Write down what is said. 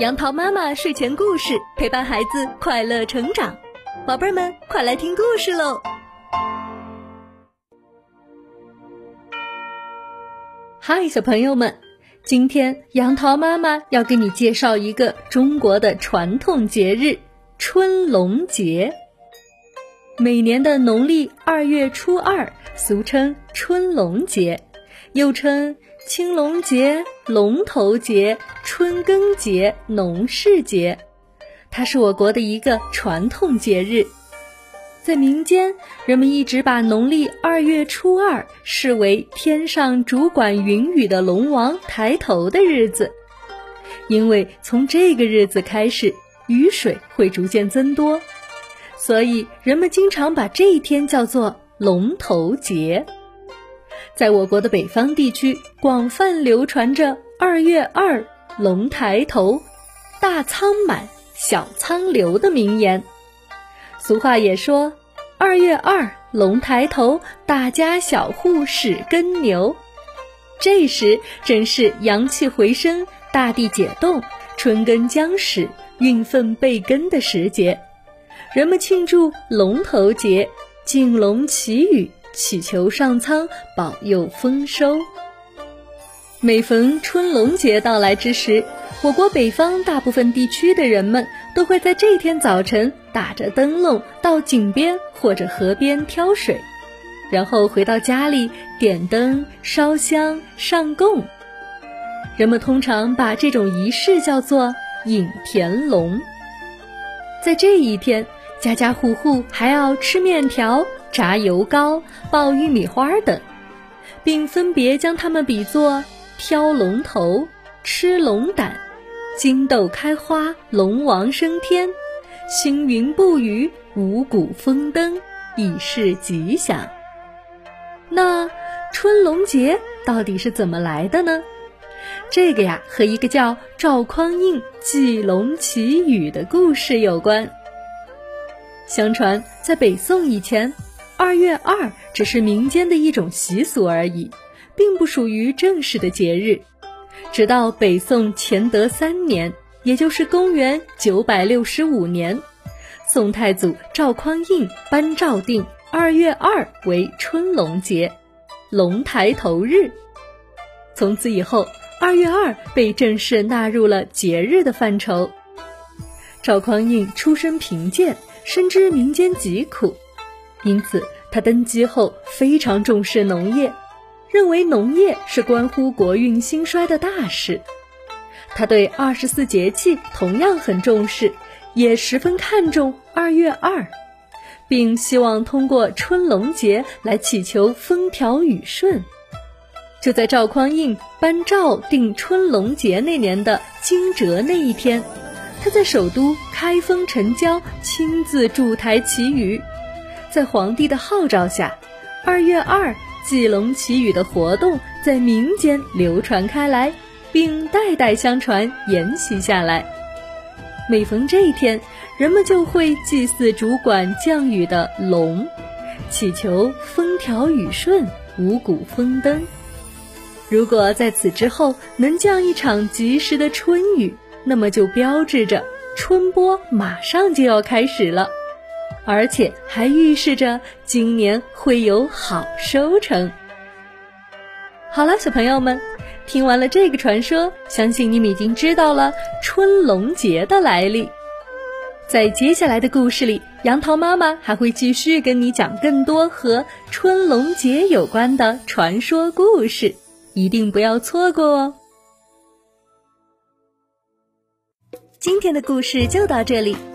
杨桃妈妈睡前故事陪伴孩子快乐成长，宝贝儿们快来听故事喽！嗨，小朋友们，今天杨桃妈妈要给你介绍一个中国的传统节日——春龙节。每年的农历二月初二，俗称春龙节，又称。青龙节、龙头节、春耕节、农事节，它是我国的一个传统节日。在民间，人们一直把农历二月初二视为天上主管云雨的龙王抬头的日子，因为从这个日子开始，雨水会逐渐增多，所以人们经常把这一天叫做龙头节。在我国的北方地区，广泛流传着“二月二，龙抬头，大仓满，小仓流”的名言。俗话也说：“二月二，龙抬头，大家小户使耕牛。”这时正是阳气回升、大地解冻、春耕将始、运分备耕的时节，人们庆祝龙头节，敬龙祈雨。祈求上苍保佑丰收。每逢春龙节到来之时，我国北方大部分地区的人们都会在这天早晨打着灯笼到井边或者河边挑水，然后回到家里点灯、烧香、上供。人们通常把这种仪式叫做引田龙。在这一天，家家户户还要吃面条。炸油糕、爆玉米花等，并分别将它们比作挑龙头、吃龙胆、金豆开花、龙王升天、星云布雨、五谷丰登，以示吉祥。那春龙节到底是怎么来的呢？这个呀，和一个叫赵匡胤祭龙祈雨的故事有关。相传，在北宋以前。二月二只是民间的一种习俗而已，并不属于正式的节日。直到北宋乾德三年，也就是公元九百六十五年，宋太祖赵匡胤颁诏定二月二为春龙节，龙抬头日。从此以后，二月二被正式纳入了节日的范畴。赵匡胤出身贫贱，深知民间疾苦。因此，他登基后非常重视农业，认为农业是关乎国运兴衰的大事。他对二十四节气同样很重视，也十分看重二月二，并希望通过春龙节来祈求风调雨顺。就在赵匡胤颁诏定春龙节那年的惊蛰那一天，他在首都开封城郊亲自筑台祈雨。在皇帝的号召下，二月二祭龙祈雨的活动在民间流传开来，并代代相传沿袭下来。每逢这一天，人们就会祭祀主管降雨的龙，祈求风调雨顺、五谷丰登。如果在此之后能降一场及时的春雨，那么就标志着春播马上就要开始了。而且还预示着今年会有好收成。好了，小朋友们，听完了这个传说，相信你们已经知道了春龙节的来历。在接下来的故事里，杨桃妈妈还会继续跟你讲更多和春龙节有关的传说故事，一定不要错过哦。今天的故事就到这里。